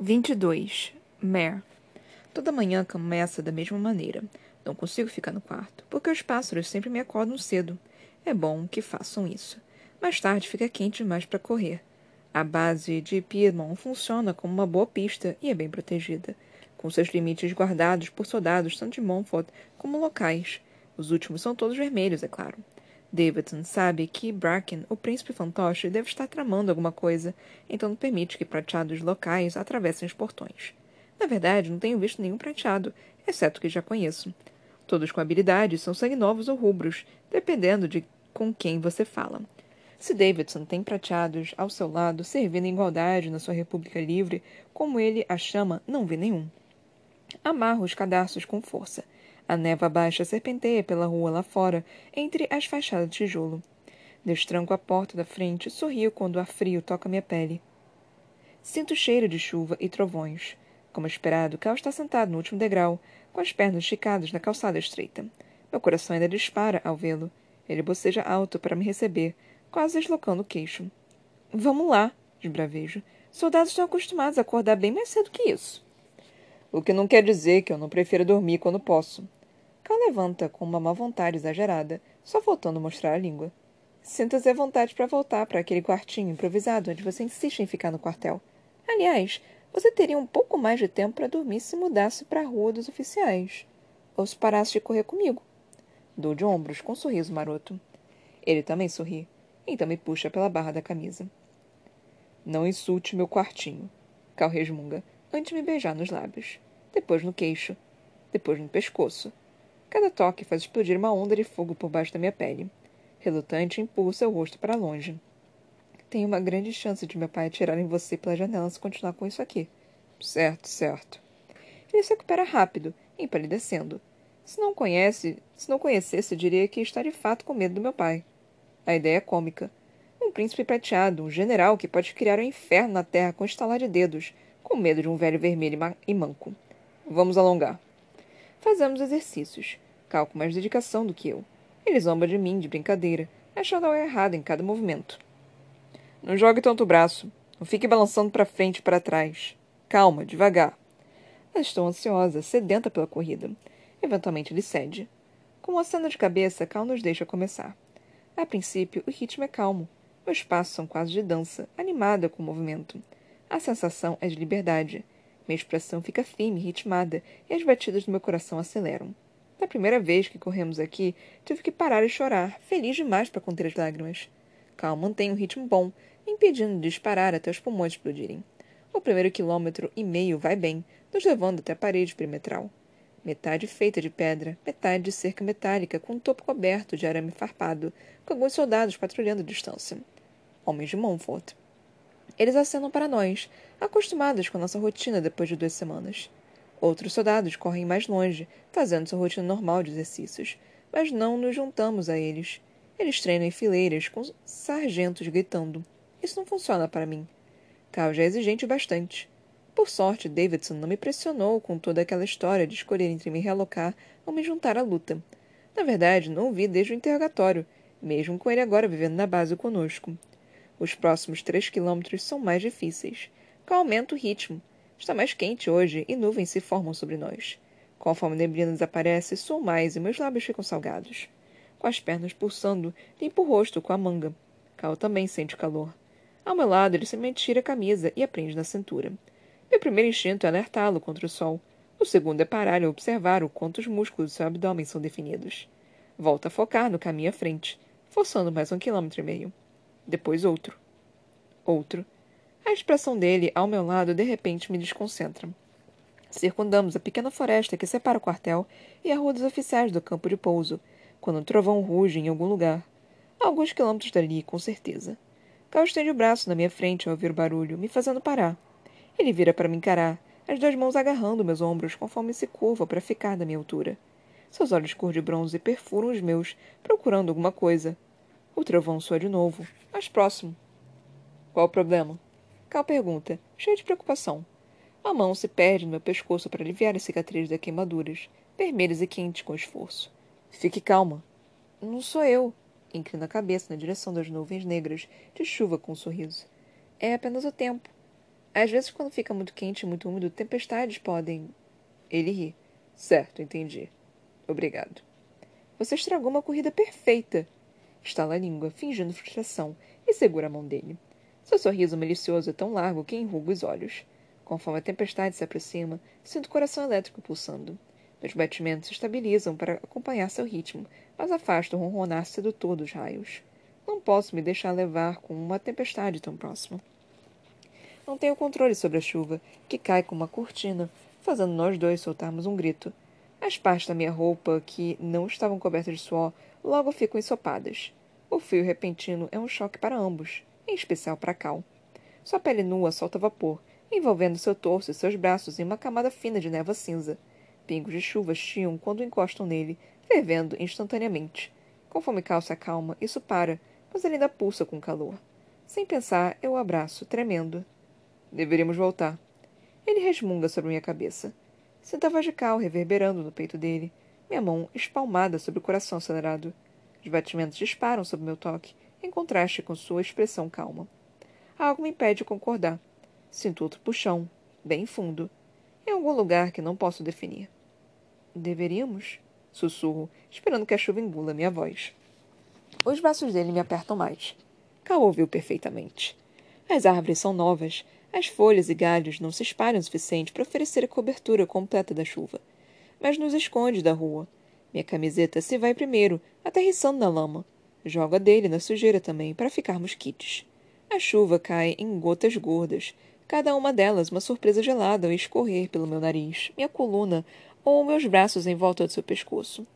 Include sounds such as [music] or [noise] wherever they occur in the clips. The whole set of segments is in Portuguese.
22. Mare. Toda manhã começa da mesma maneira. Não consigo ficar no quarto, porque os pássaros sempre me acordam cedo. É bom que façam isso. Mais tarde fica quente demais para correr. A base de Piedmont funciona como uma boa pista e é bem protegida, com seus limites guardados por soldados tanto de Montfort como locais. Os últimos são todos vermelhos, é claro. Davidson sabe que Bracken, o príncipe fantoche, deve estar tramando alguma coisa, então não permite que prateados locais atravessem os portões. Na verdade, não tenho visto nenhum prateado, exceto que já conheço. Todos com habilidades são sangue novos ou rubros, dependendo de com quem você fala. Se Davidson tem prateados ao seu lado, servindo em igualdade na sua República Livre, como ele a chama, não vê nenhum. Amarra os cadarços com força. A névoa baixa serpenteia pela rua lá fora, entre as fachadas de tijolo. Destranco a porta da frente sorrio quando o ar frio toca minha pele. Sinto cheiro de chuva e trovões. Como esperado, Cal está sentado no último degrau, com as pernas esticadas na calçada estreita. Meu coração ainda dispara ao vê-lo. Ele boceja alto para me receber, quase deslocando o queixo. Vamos lá, esbravejo. Soldados estão acostumados a acordar bem mais cedo que isso. O que não quer dizer que eu não prefiro dormir quando posso. Cal levanta com uma má vontade exagerada, só faltando mostrar a língua. Sinta-se à vontade para voltar para aquele quartinho improvisado onde você insiste em ficar no quartel. Aliás, você teria um pouco mais de tempo para dormir se mudasse para a rua dos oficiais. Ou se parasse de correr comigo. Dou de ombros com um sorriso maroto. Ele também sorri, então me puxa pela barra da camisa. Não insulte meu quartinho, Cal resmunga, antes de me beijar nos lábios depois no queixo, depois no pescoço. Cada toque faz explodir uma onda de fogo por baixo da minha pele. Relutante, empurro seu rosto para longe. Tem uma grande chance de meu pai atirar em você pela janela se continuar com isso aqui. Certo, certo. Ele se recupera rápido, empalidecendo. Se não conhece, se não conhecesse, diria que está de fato com medo do meu pai. A ideia é cômica. Um príncipe prateado, um general que pode criar um inferno na terra com estalar de dedos, com medo de um velho vermelho e manco. Vamos alongar. Fazemos exercícios. Cal com mais dedicação do que eu. Ele zomba de mim, de brincadeira, achando algo errado em cada movimento. Não jogue tanto o braço. Não fique balançando para frente e para trás. Calma, devagar. Mas estou ansiosa, sedenta pela corrida. Eventualmente ele cede. Com uma cena de cabeça, Cal nos deixa começar. A princípio, o ritmo é calmo. Meus passos são quase de dança, animada com o movimento. A sensação é de liberdade. Minha expressão fica firme, ritmada, e as batidas do meu coração aceleram. Da primeira vez que corremos aqui, tive que parar e chorar, feliz demais para conter as lágrimas. Cal mantém um ritmo bom, impedindo de disparar até os pulmões explodirem. O primeiro quilômetro e meio vai bem, nos levando até a parede perimetral. Metade feita de pedra, metade de cerca metálica com um topo coberto de arame farpado, com alguns soldados patrulhando a distância. Homens de Montfort. Eles acenam para nós, acostumados com nossa rotina depois de duas semanas. Outros soldados correm mais longe, fazendo sua rotina normal de exercícios, mas não nos juntamos a eles. Eles treinam em fileiras, com sargentos gritando. Isso não funciona para mim. Cal já é exigente bastante. Por sorte, Davidson não me pressionou com toda aquela história de escolher entre me realocar ou me juntar à luta. Na verdade, não o vi desde o interrogatório, mesmo com ele agora vivendo na base conosco. Os próximos três quilômetros são mais difíceis. Cal aumenta o ritmo. Está mais quente hoje e nuvens se formam sobre nós. Conforme a neblina desaparece, suo mais e meus lábios ficam salgados. Com as pernas pulsando, limpo o rosto com a manga. Cal também sente calor. Ao meu lado, ele simplesmente tira a camisa e a prende na cintura. Meu primeiro instinto é alertá-lo contra o sol. O segundo é parar e observar o quanto os músculos do seu abdômen são definidos. Volta a focar no caminho à frente, forçando mais um quilômetro e meio. Depois outro. Outro. A expressão dele, ao meu lado, de repente me desconcentra. Circundamos a pequena floresta que separa o quartel e a rua dos oficiais do campo de pouso, quando um trovão ruge em algum lugar. A alguns quilômetros dali, com certeza. Cal estende o braço na minha frente ao ouvir o barulho, me fazendo parar. Ele vira para me encarar, as duas mãos agarrando meus ombros conforme se curva para ficar da minha altura. Seus olhos cor de bronze perfuram os meus, procurando alguma coisa. O trovão soa de novo, mais próximo. Qual o problema? Cal pergunta, cheio de preocupação. A mão se perde no meu pescoço para aliviar as cicatrizes das queimaduras, vermelhas e quentes com esforço. Fique calma. Não sou eu. Inclina a cabeça na direção das nuvens negras, de chuva com um sorriso. É apenas o tempo. Às vezes, quando fica muito quente e muito úmido, tempestades podem. Ele ri. Certo, entendi. Obrigado. Você estragou uma corrida perfeita. Estala a língua, fingindo frustração, e segura a mão dele. Seu sorriso malicioso é tão largo que enruga os olhos. Conforme a tempestade se aproxima, sinto o coração elétrico pulsando. Meus batimentos se estabilizam para acompanhar seu ritmo, mas afasto o ronronar sedutor dos raios. Não posso me deixar levar com uma tempestade tão próxima. Não tenho controle sobre a chuva, que cai como uma cortina, fazendo nós dois soltarmos um grito. As partes da minha roupa, que não estavam cobertas de suor, logo ficam ensopadas. O frio repentino é um choque para ambos, em especial para Cal. Sua pele nua solta vapor, envolvendo seu torso e seus braços em uma camada fina de névoa cinza. Pingos de chuva chiam quando encostam nele, fervendo instantaneamente. Conforme Cal se acalma, isso para, mas ele ainda pulsa com calor. Sem pensar, eu o abraço, tremendo. Deveríamos voltar. Ele resmunga sobre minha cabeça. Sinto a voz de Cal reverberando no peito dele, minha mão espalmada sobre o coração acelerado. Os batimentos disparam sob meu toque, em contraste com sua expressão calma. Algo me impede de concordar. Sinto outro puxão, bem fundo, em algum lugar que não posso definir. Deveríamos? Sussurro, esperando que a chuva engula minha voz. Os braços dele me apertam mais. Cal ouviu perfeitamente. As árvores são novas, as folhas e galhos não se espalham o suficiente para oferecer a cobertura completa da chuva, mas nos esconde da rua. Minha camiseta se vai primeiro, aterrissando na lama. Jogo a dele na sujeira também, para ficarmos quites. A chuva cai em gotas gordas, cada uma delas uma surpresa gelada ao escorrer pelo meu nariz, minha coluna ou meus braços em volta do seu pescoço.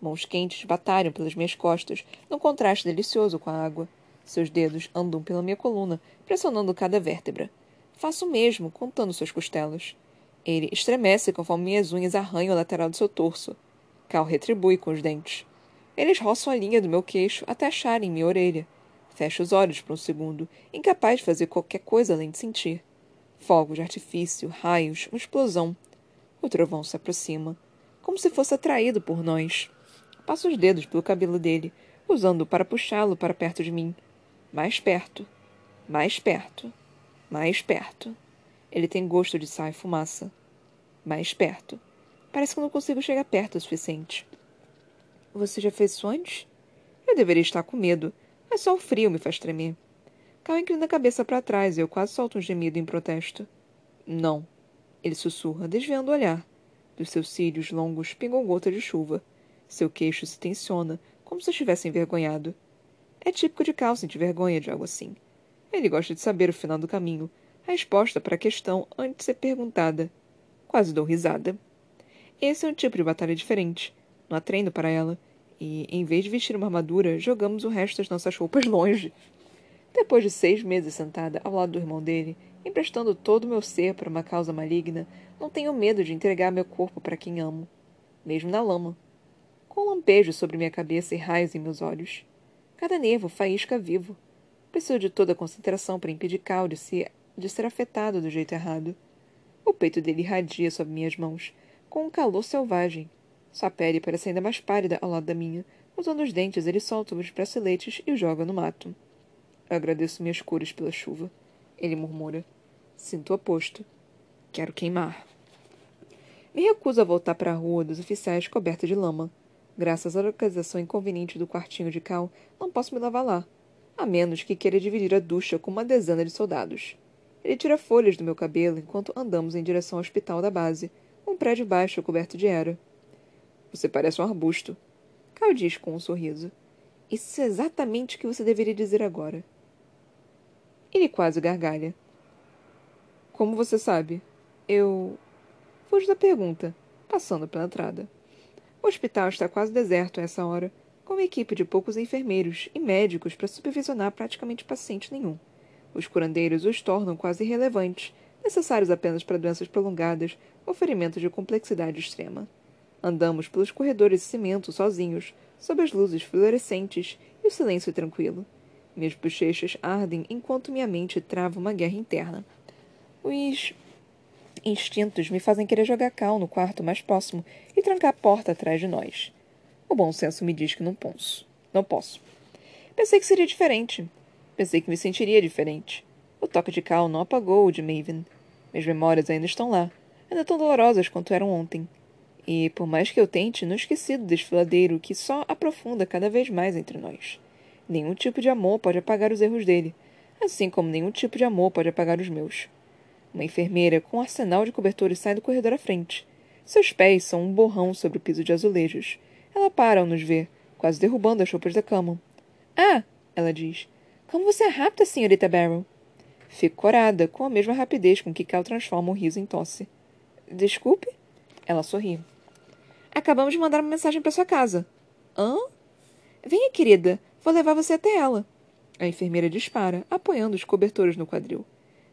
Mãos quentes batalham pelas minhas costas, num contraste delicioso com a água. Seus dedos andam pela minha coluna, pressionando cada vértebra. Faço o mesmo, contando suas costelas. Ele estremece conforme minhas unhas arranham a lateral do seu torso. Cal retribui com os dentes. Eles roçam a linha do meu queixo até acharem minha orelha. Fecho os olhos por um segundo, incapaz de fazer qualquer coisa além de sentir. Fogos de artifício, raios, uma explosão. O trovão se aproxima, como se fosse atraído por nós. Passo os dedos pelo cabelo dele, usando-o para puxá-lo para perto de mim. Mais perto. Mais perto. Mais perto. Ele tem gosto de sal e fumaça. Mais perto. Parece que não consigo chegar perto o suficiente. Você já fez isso antes? Eu deveria estar com medo, mas só o frio me faz tremer. Cal inclina a cabeça para trás e eu quase solto um gemido em protesto. Não. Ele sussurra, desviando o olhar. Dos seus cílios longos pingam gota de chuva. Seu queixo se tensiona, como se estivesse envergonhado. É típico de Cal sentir vergonha de algo assim. Ele gosta de saber o final do caminho, a resposta para a questão antes de ser perguntada. Quase dou risada. Esse é um tipo de batalha diferente. Não há treino para ela. E, em vez de vestir uma armadura, jogamos o resto das nossas roupas longe. Depois de seis meses sentada ao lado do irmão dele, emprestando todo o meu ser para uma causa maligna, não tenho medo de entregar meu corpo para quem amo, mesmo na lama. Com um lampejo sobre minha cabeça e raios em meus olhos. Cada nervo faísca vivo. Preciso de toda a concentração para impedir Cal de, se, de ser afetado do jeito errado. O peito dele irradia sob minhas mãos, com um calor selvagem. Sua pele parece ainda mais pálida ao lado da minha. Usando os dentes, ele solta os braceletes e os joga no mato. Eu agradeço minhas cores pela chuva. Ele murmura. Sinto o oposto. Quero queimar. Me recuso a voltar para a rua dos oficiais coberta de lama. Graças à localização inconveniente do quartinho de Cal, não posso me lavar lá a menos que queira dividir a ducha com uma dezena de soldados. Ele tira folhas do meu cabelo enquanto andamos em direção ao hospital da base, um prédio baixo coberto de era. Você parece um arbusto. Cal diz com um sorriso. Isso é exatamente o que você deveria dizer agora. Ele quase gargalha. Como você sabe? Eu. Fujo da pergunta, passando pela entrada. O hospital está quase deserto a essa hora, com uma equipe de poucos enfermeiros e médicos para supervisionar praticamente paciente nenhum. Os curandeiros os tornam quase irrelevantes, necessários apenas para doenças prolongadas ou ferimentos de complexidade extrema. Andamos pelos corredores de cimento sozinhos, sob as luzes fluorescentes e o silêncio tranquilo. Minhas bochechas ardem enquanto minha mente trava uma guerra interna. Os instintos me fazem querer jogar cal no quarto mais próximo e trancar a porta atrás de nós. O bom senso me diz que não posso. Não posso. Pensei que seria diferente. Pensei que me sentiria diferente. O toque de cal não apagou o de Maven. Minhas memórias ainda estão lá, ainda tão dolorosas quanto eram ontem. E, por mais que eu tente, não esqueci do desfiladeiro que só aprofunda cada vez mais entre nós. Nenhum tipo de amor pode apagar os erros dele, assim como nenhum tipo de amor pode apagar os meus. Uma enfermeira com um arsenal de cobertores sai do corredor à frente. Seus pés são um borrão sobre o piso de azulejos. Ela para ao nos ver, quase derrubando as roupas da cama. Ah! ela diz. Como você é rápida, senhorita Barrow. Fico corada, com a mesma rapidez com que Cal transforma o riso em tosse. Desculpe? Ela sorri. Acabamos de mandar uma mensagem para sua casa. Hã? Venha, querida. Vou levar você até ela. A enfermeira dispara, apoiando os cobertores no quadril.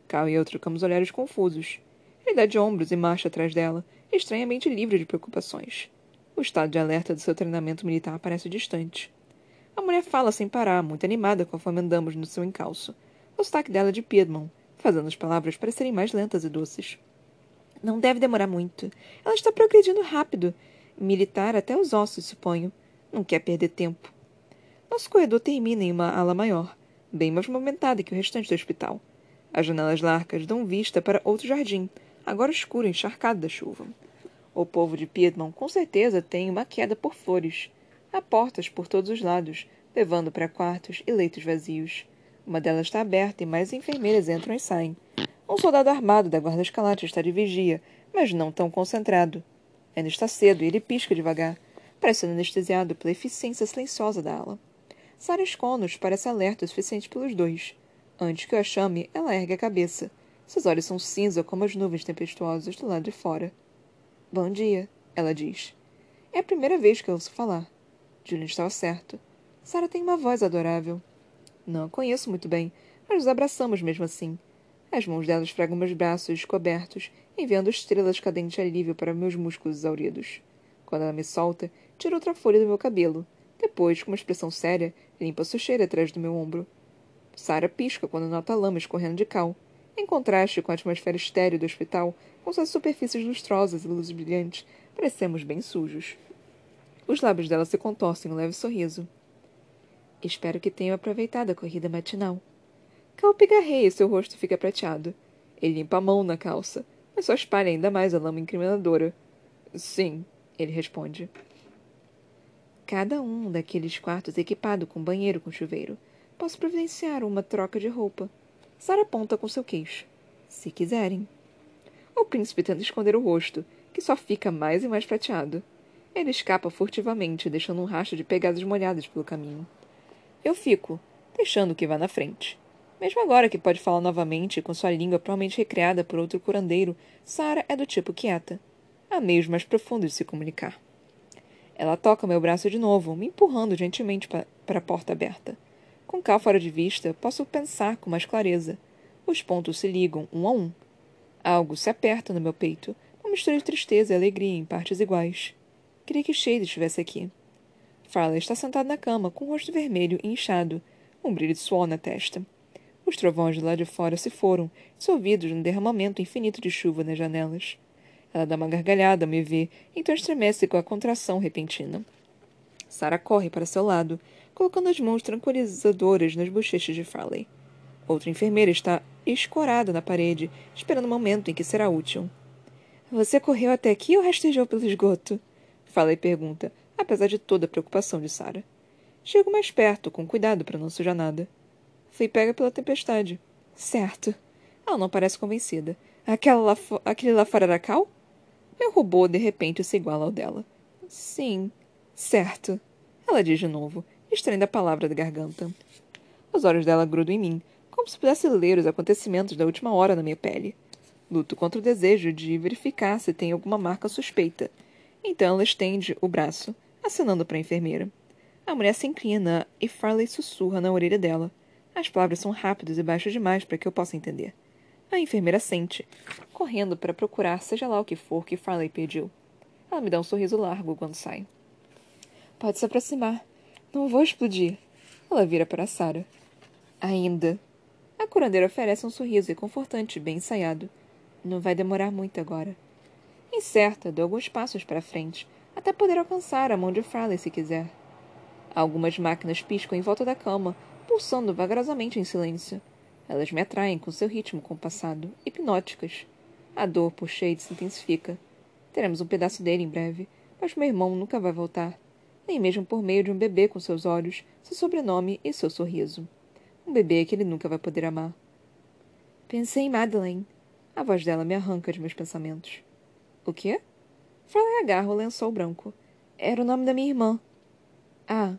Cal e eu trocamos olhares confusos. Ele dá de ombros e marcha atrás dela, estranhamente livre de preocupações. O estado de alerta do seu treinamento militar parece distante. A mulher fala sem parar, muito animada conforme andamos no seu encalço. O sotaque dela é de Piedmont, fazendo as palavras parecerem mais lentas e doces. Não deve demorar muito. Ela está progredindo rápido. Militar até os ossos, suponho. Não quer perder tempo. Nosso corredor termina em uma ala maior, bem mais movimentada que o restante do hospital. As janelas largas dão vista para outro jardim, agora escuro e encharcado da chuva. O povo de Piedmont com certeza tem uma queda por flores. Há portas por todos os lados, levando para quartos e leitos vazios. Uma delas está aberta e mais enfermeiras entram e saem. Um soldado armado da guarda escalate está de vigia, mas não tão concentrado. Ainda está cedo e ele pisca devagar, parecendo anestesiado pela eficiência silenciosa da ala. Sarah Esconos parece alerta o suficiente pelos dois. Antes que eu a chame, ela ergue a cabeça. Seus olhos são cinza como as nuvens tempestuosas do lado de fora. Bom dia, ela diz. É a primeira vez que eu ouço falar. Julian estava certo. Sarah tem uma voz adorável. Não a conheço muito bem, mas nos abraçamos mesmo assim. As mãos dela esfregam meus braços descobertos, enviando estrelas cadentes de alívio para meus músculos exauridos. Quando ela me solta, tira outra folha do meu cabelo. Depois, com uma expressão séria, limpa a sujeira atrás do meu ombro. Sara pisca quando nota a lama escorrendo de cal. Em contraste com a atmosfera estéril do hospital, com suas superfícies lustrosas e luzes brilhantes, parecemos bem sujos. Os lábios dela se contorcem em um leve sorriso. Espero que tenham aproveitado a corrida matinal. Cal pigarreia e seu rosto fica prateado. Ele limpa a mão na calça, mas só espalha ainda mais a lama incriminadora. Sim, ele responde. Cada um daqueles quartos equipado com banheiro com chuveiro. Posso providenciar uma troca de roupa. Sara aponta com seu queixo. Se quiserem. O príncipe tenta esconder o rosto, que só fica mais e mais prateado. Ele escapa furtivamente, deixando um rastro de pegadas molhadas pelo caminho. Eu fico, deixando que vá na frente. Mesmo agora que pode falar novamente, com sua língua provavelmente recriada por outro curandeiro, Sara é do tipo quieta. Há meios mais profundos de se comunicar. Ela toca meu braço de novo, me empurrando gentilmente pa para a porta aberta. Com Cal fora de vista, posso pensar com mais clareza. Os pontos se ligam um a um. Algo se aperta no meu peito, uma mistura de tristeza e alegria em partes iguais. Queria que Shade estivesse aqui. Farley está sentado na cama, com o rosto vermelho e inchado, um brilho de suor na testa. Os trovões do lado de fora se foram, dissolvidos num derramamento infinito de chuva nas janelas. Ela dá uma gargalhada ao me ver, então estremece com a contração repentina. Sara corre para seu lado, colocando as mãos tranquilizadoras nas bochechas de Farley. Outra enfermeira está escorada na parede, esperando o momento em que será útil. Você correu até aqui ou rastejou pelo esgoto? Farley pergunta, apesar de toda a preocupação de Sara. Chego mais perto, com cuidado para não sujar nada. Fui pega pela tempestade. Certo. Ela não parece convencida. Aquela lá aquele lá Cal? Meu robô, de repente, se iguala ao dela. Sim. Certo. Ela diz de novo, extraindo a palavra da garganta. Os olhos dela grudam em mim, como se pudesse ler os acontecimentos da última hora na minha pele. Luto contra o desejo de verificar se tem alguma marca suspeita. Então ela estende o braço, acenando para a enfermeira. A mulher se inclina e Farley sussurra na orelha dela. As palavras são rápidas e baixas demais para que eu possa entender. A enfermeira sente, correndo para procurar seja lá o que for que Farley pediu. Ela me dá um sorriso largo quando sai. Pode se aproximar. Não vou explodir. Ela vira para Sara. Ainda. A curandeira oferece um sorriso reconfortante, bem ensaiado. Não vai demorar muito agora. Incerta, dou alguns passos para frente, até poder alcançar a mão de Farley se quiser. Algumas máquinas piscam em volta da cama, pulsando vagarosamente em silêncio. Elas me atraem com seu ritmo compassado, hipnóticas. A dor por Shade se intensifica. Teremos um pedaço dele em breve, mas meu irmão nunca vai voltar, nem mesmo por meio de um bebê com seus olhos, seu sobrenome e seu sorriso. Um bebê que ele nunca vai poder amar. Pensei em Madeleine. A voz dela me arranca de meus pensamentos. O quê? Falei agarra o lençol branco. Era o nome da minha irmã. Ah.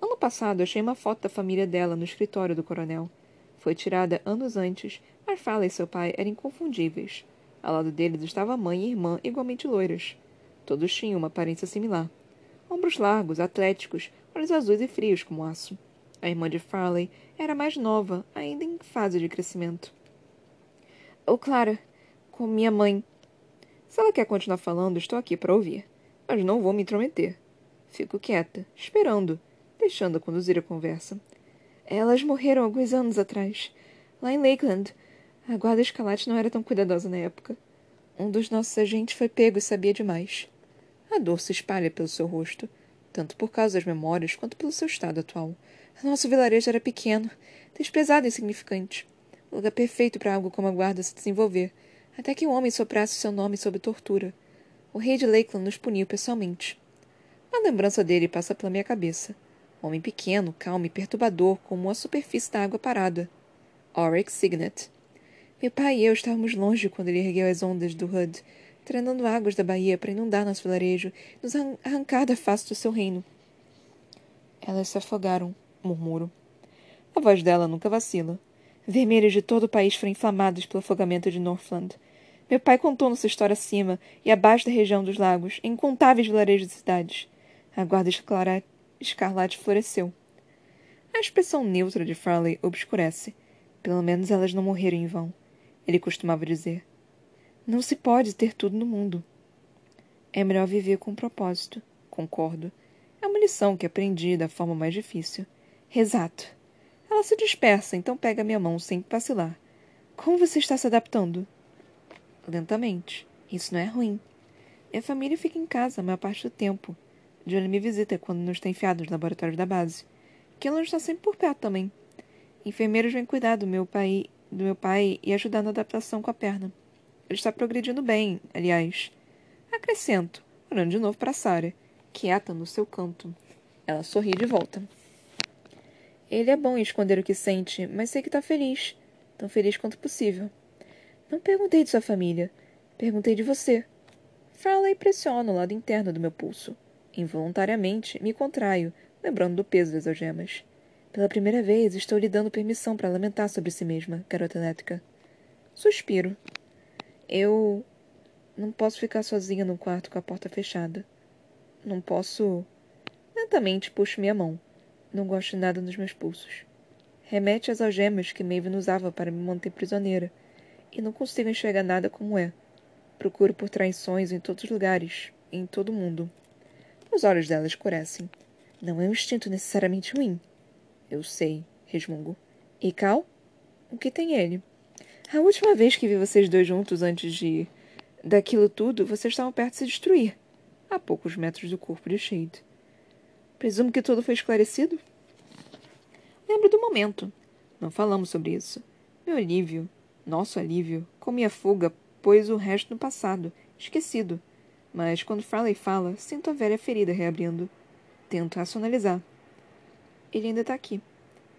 Ano passado achei uma foto da família dela no escritório do coronel. Foi tirada anos antes, mas Fala e seu pai eram inconfundíveis. Ao lado deles estava a mãe e irmã igualmente loiras. Todos tinham uma aparência similar. Ombros largos, atléticos, olhos azuis e frios como aço. A irmã de Farley era mais nova, ainda em fase de crescimento. Oh, Clara, com minha mãe. Se ela quer continuar falando, estou aqui para ouvir. Mas não vou me intrometer. Fico quieta, esperando, deixando-a conduzir a conversa. Elas morreram alguns anos atrás, lá em Lakeland. A guarda escalate não era tão cuidadosa na época. Um dos nossos agentes foi pego e sabia demais. A dor se espalha pelo seu rosto, tanto por causa das memórias quanto pelo seu estado atual. Nosso vilarejo era pequeno, desprezado e insignificante. Lugar perfeito para algo como a guarda se desenvolver, até que um homem soprasse seu nome sob tortura. O rei de Lakeland nos puniu pessoalmente. Uma lembrança dele passa pela minha cabeça. Homem pequeno, calmo e perturbador, como a superfície da água parada. Oryx Signet. Meu pai e eu estávamos longe quando ele ergueu as ondas do Hood, treinando águas da baía para inundar nosso vilarejo e nos arrancar da face do seu reino. Elas se afogaram, murmuro. A voz dela nunca vacila. Vermelhos de todo o país foram inflamados pelo afogamento de Northland. Meu pai contou nossa história acima e abaixo da região dos lagos, em incontáveis vilarejos e cidades. A guarda escarlate floresceu. A expressão neutra de Farley obscurece. Pelo menos elas não morreram em vão. Ele costumava dizer. Não se pode ter tudo no mundo. É melhor viver com um propósito. Concordo. É uma lição que aprendi da forma mais difícil. Exato. Ela se dispersa, então pega minha mão sem vacilar. Como você está se adaptando? Lentamente. Isso não é ruim. Minha família fica em casa a maior parte do tempo. Johnny me visita quando não está enfiado nos laboratórios da base. Killan está sempre por perto também. Enfermeiros vêm cuidar do meu pai, do meu pai e ajudar na adaptação com a perna. Ele está progredindo bem, aliás. Acrescento, olhando de novo para Sarah, quieta no seu canto. Ela sorri de volta. Ele é bom em esconder o que sente, mas sei que está feliz. Tão feliz quanto possível. Não perguntei de sua família. Perguntei de você. Fala e pressiona o lado interno do meu pulso. Involuntariamente, me contraio, lembrando do peso das algemas. Pela primeira vez, estou lhe dando permissão para lamentar sobre si mesma, garota elétrica. Suspiro. Eu. Não posso ficar sozinha no quarto com a porta fechada. Não posso. Lentamente puxo minha mão. Não gosto nada nos meus pulsos. Remete às algemas que Maven usava para me manter prisioneira. E não consigo enxergar nada como é. Procuro por traições em todos os lugares, em todo o mundo. Os olhos dela escurecem. Não é um instinto necessariamente ruim. Eu sei, resmungo. E Cal? O que tem ele? A última vez que vi vocês dois juntos antes de. daquilo tudo, vocês estavam perto de se destruir. A poucos metros do corpo de Shade. Presumo que tudo foi esclarecido? Lembro do momento. Não falamos sobre isso. Meu alívio, nosso alívio, com minha fuga, pôs o resto no passado, esquecido. Mas quando Farley fala, sinto a velha ferida reabrindo. Tento racionalizar. Ele ainda está aqui.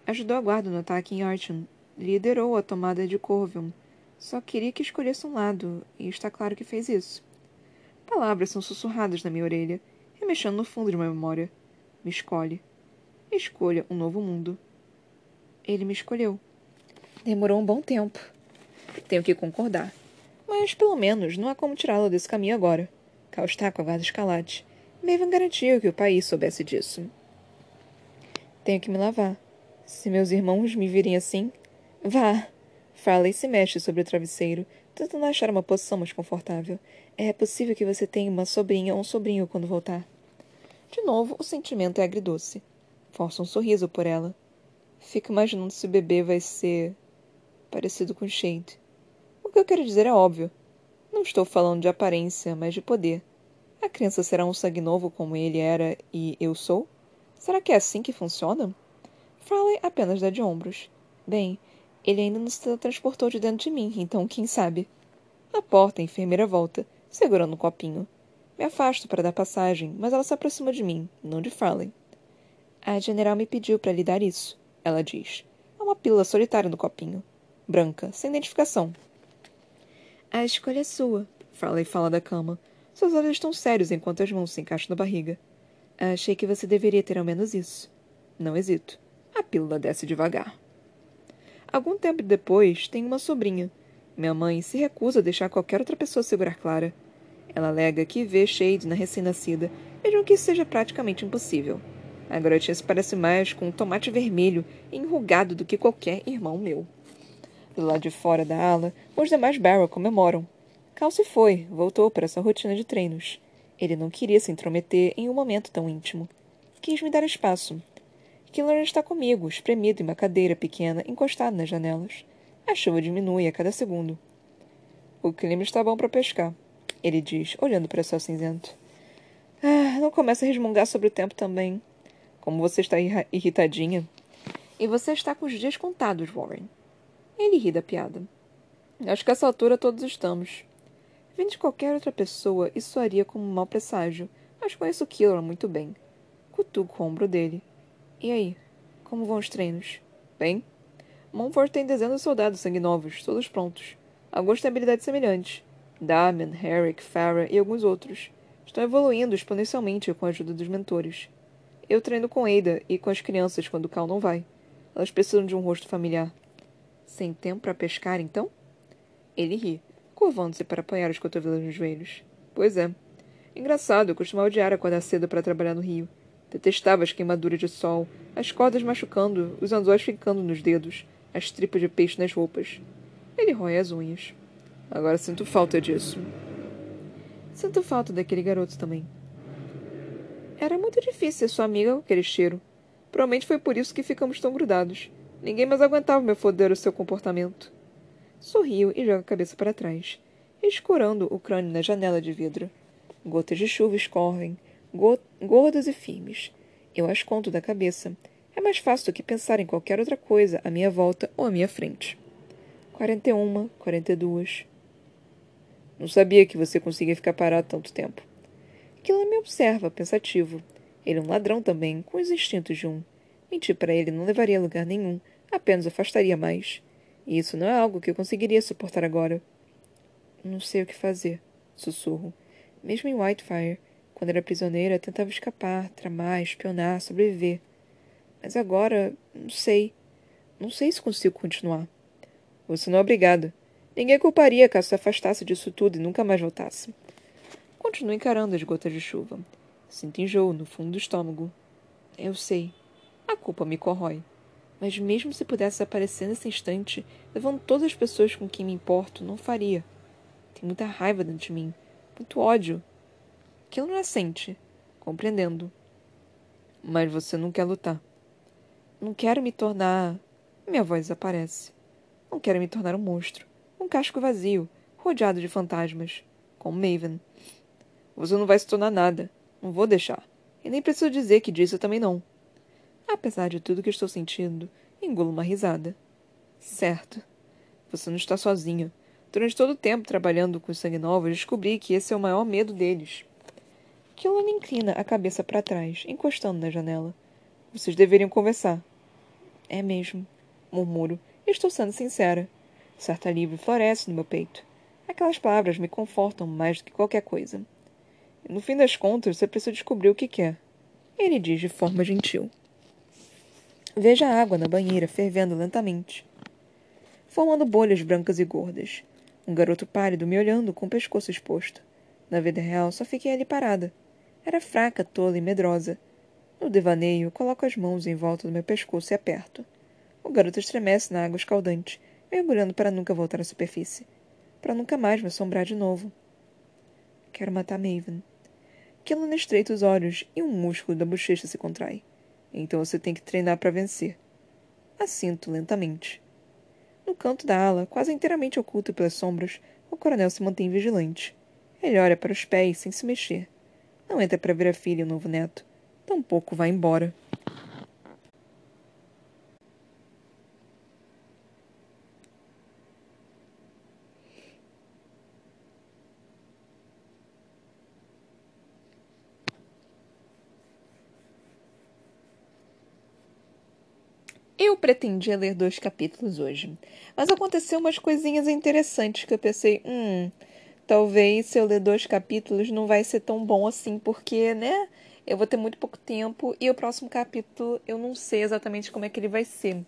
Ajudou a guarda no ataque em Archon. Liderou a tomada de Corvium. Só queria que escolhesse um lado, e está claro que fez isso. Palavras são sussurradas na minha orelha, remexendo no fundo de uma memória. Me escolhe. Escolha um novo mundo. Ele me escolheu. Demorou um bom tempo. Tenho que concordar. Mas, pelo menos, não há como tirá-lo desse caminho agora. Está com a guarda escalate. Maven garantiu que o país soubesse disso. Tenho que me lavar. Se meus irmãos me virem assim. Vá! Farley se mexe sobre o travesseiro, tentando achar uma posição mais confortável. É possível que você tenha uma sobrinha ou um sobrinho quando voltar. De novo, o sentimento é agridoce. Força um sorriso por ela. Fico imaginando se o bebê vai ser. parecido com Shade. O que eu quero dizer é óbvio. Não estou falando de aparência, mas de poder. A criança será um sangue novo como ele era e eu sou? Será que é assim que funciona? Farley apenas dá de ombros. Bem, Ele ainda não se transportou de dentro de mim, então quem sabe? Na porta, a enfermeira volta, segurando um copinho. Me afasto para dar passagem, mas ela se aproxima de mim, não de Farley. A general me pediu para lhe dar isso, ela diz. Há uma pílula solitária no copinho. Branca, sem identificação. A escolha é sua, Farley fala da cama. Seus olhos estão sérios enquanto as mãos se encaixam na barriga. Achei que você deveria ter ao menos isso. Não hesito. A pílula desce devagar. Algum tempo depois, tenho uma sobrinha. Minha mãe se recusa a deixar qualquer outra pessoa segurar Clara. Ela alega que vê Shade na recém-nascida, mesmo que isso seja praticamente impossível. A garotinha se parece mais com um tomate vermelho e enrugado do que qualquer irmão meu. Do lado de fora da ala, os demais Barrow comemoram. Cal se foi, voltou para sua rotina de treinos. Ele não queria se intrometer em um momento tão íntimo. Quis me dar espaço, Killer está comigo, espremido em uma cadeira pequena encostado nas janelas. A chuva diminui a cada segundo. O clima está bom para pescar, ele diz, olhando para o céu cinzento. Ah, não começa a resmungar sobre o tempo também. Como você está irritadinha. E você está com os dias contados, Warren. Ele ri da piada. Acho que a essa altura todos estamos. Vindo de qualquer outra pessoa, isso soaria como um mau presságio, mas conheço Killer muito bem. Cutuco o ombro dele. E aí? Como vão os treinos? Bem? Montfort tem dezenas de soldados sanguinovos, todos prontos. Alguns têm habilidades semelhantes. Damian, Herrick, Farah e alguns outros. Estão evoluindo exponencialmente com a ajuda dos mentores. Eu treino com Ada e com as crianças quando Cal não vai. Elas precisam de um rosto familiar. Sem tempo para pescar, então? Ele ri, curvando-se para apoiar os cotovelos nos joelhos. Pois é. Engraçado, eu costumava odiar acordar cedo para trabalhar no rio. Detestava as queimaduras de sol, as cordas machucando, os anzóis ficando nos dedos, as tripas de peixe nas roupas. Ele rói as unhas. Agora sinto falta disso. Sinto falta daquele garoto também. Era muito difícil ser sua amiga com aquele cheiro. Provavelmente foi por isso que ficamos tão grudados. Ninguém mais aguentava meu foder o seu comportamento. Sorriu e joga a cabeça para trás, escorando o crânio na janela de vidro. Gotas de chuva escorrem, gordas e firmes. Eu as conto da cabeça. É mais fácil do que pensar em qualquer outra coisa à minha volta ou à minha frente. Quarenta e uma, quarenta e duas. Não sabia que você conseguia ficar parado tanto tempo. Aquilo me observa, pensativo. Ele é um ladrão também, com os instintos de um. Mentir para ele não levaria a lugar nenhum, apenas afastaria mais. E isso não é algo que eu conseguiria suportar agora. Não sei o que fazer, sussurro. Mesmo em Whitefire, quando era prisioneira, tentava escapar, tramar, espionar, sobreviver. Mas agora, não sei. Não sei se consigo continuar. Você não é obrigada. Ninguém culparia caso se afastasse disso tudo e nunca mais voltasse. Continuo encarando as gotas de chuva. Sinto enjoo no fundo do estômago. Eu sei. A culpa me corrói. Mas mesmo se pudesse desaparecer nesse instante, levando todas as pessoas com quem me importo, não faria. Tem muita raiva dentro de mim. Muito ódio. Aquilo não é sente, compreendendo. Mas você não quer lutar. Não quero me tornar. Minha voz desaparece. Não quero me tornar um monstro. Um casco vazio, rodeado de fantasmas. Como Maven. Você não vai se tornar nada. Não vou deixar. E nem preciso dizer que disso eu também não. Apesar de tudo que estou sentindo, engulo uma risada. Certo. Você não está sozinha. Durante todo o tempo trabalhando com os sangue novos, descobri que esse é o maior medo deles. Killan inclina a cabeça para trás, encostando na janela. Vocês deveriam conversar. É mesmo, murmuro. Estou sendo sincera. Certo alívio floresce no meu peito. Aquelas palavras me confortam mais do que qualquer coisa. No fim das contas, você precisa descobrir o que quer. Ele diz de forma gentil. Veja a água na banheira fervendo lentamente, formando bolhas brancas e gordas. Um garoto pálido me olhando com o pescoço exposto. Na vida real, só fiquei ali parada, era fraca, tola e medrosa. No devaneio, coloco as mãos em volta do meu pescoço e aperto. O garoto estremece na água escaldante, mergulhando para nunca voltar à superfície. Para nunca mais me assombrar de novo. Quero matar Maven. Kellan estreita os olhos e um músculo da bochecha se contrai. Então você tem que treinar para vencer. Assinto lentamente. No canto da ala, quase inteiramente oculto pelas sombras, o coronel se mantém vigilante. Ele olha para os pés sem se mexer. Não entra para ver a filha e o novo neto. Tampouco vai embora. Eu pretendia ler dois capítulos hoje, mas aconteceu umas coisinhas interessantes que eu pensei, hum, talvez se eu ler dois capítulos não vai ser tão bom assim, porque, né, eu vou ter muito pouco tempo e o próximo capítulo eu não sei exatamente como é que ele vai ser,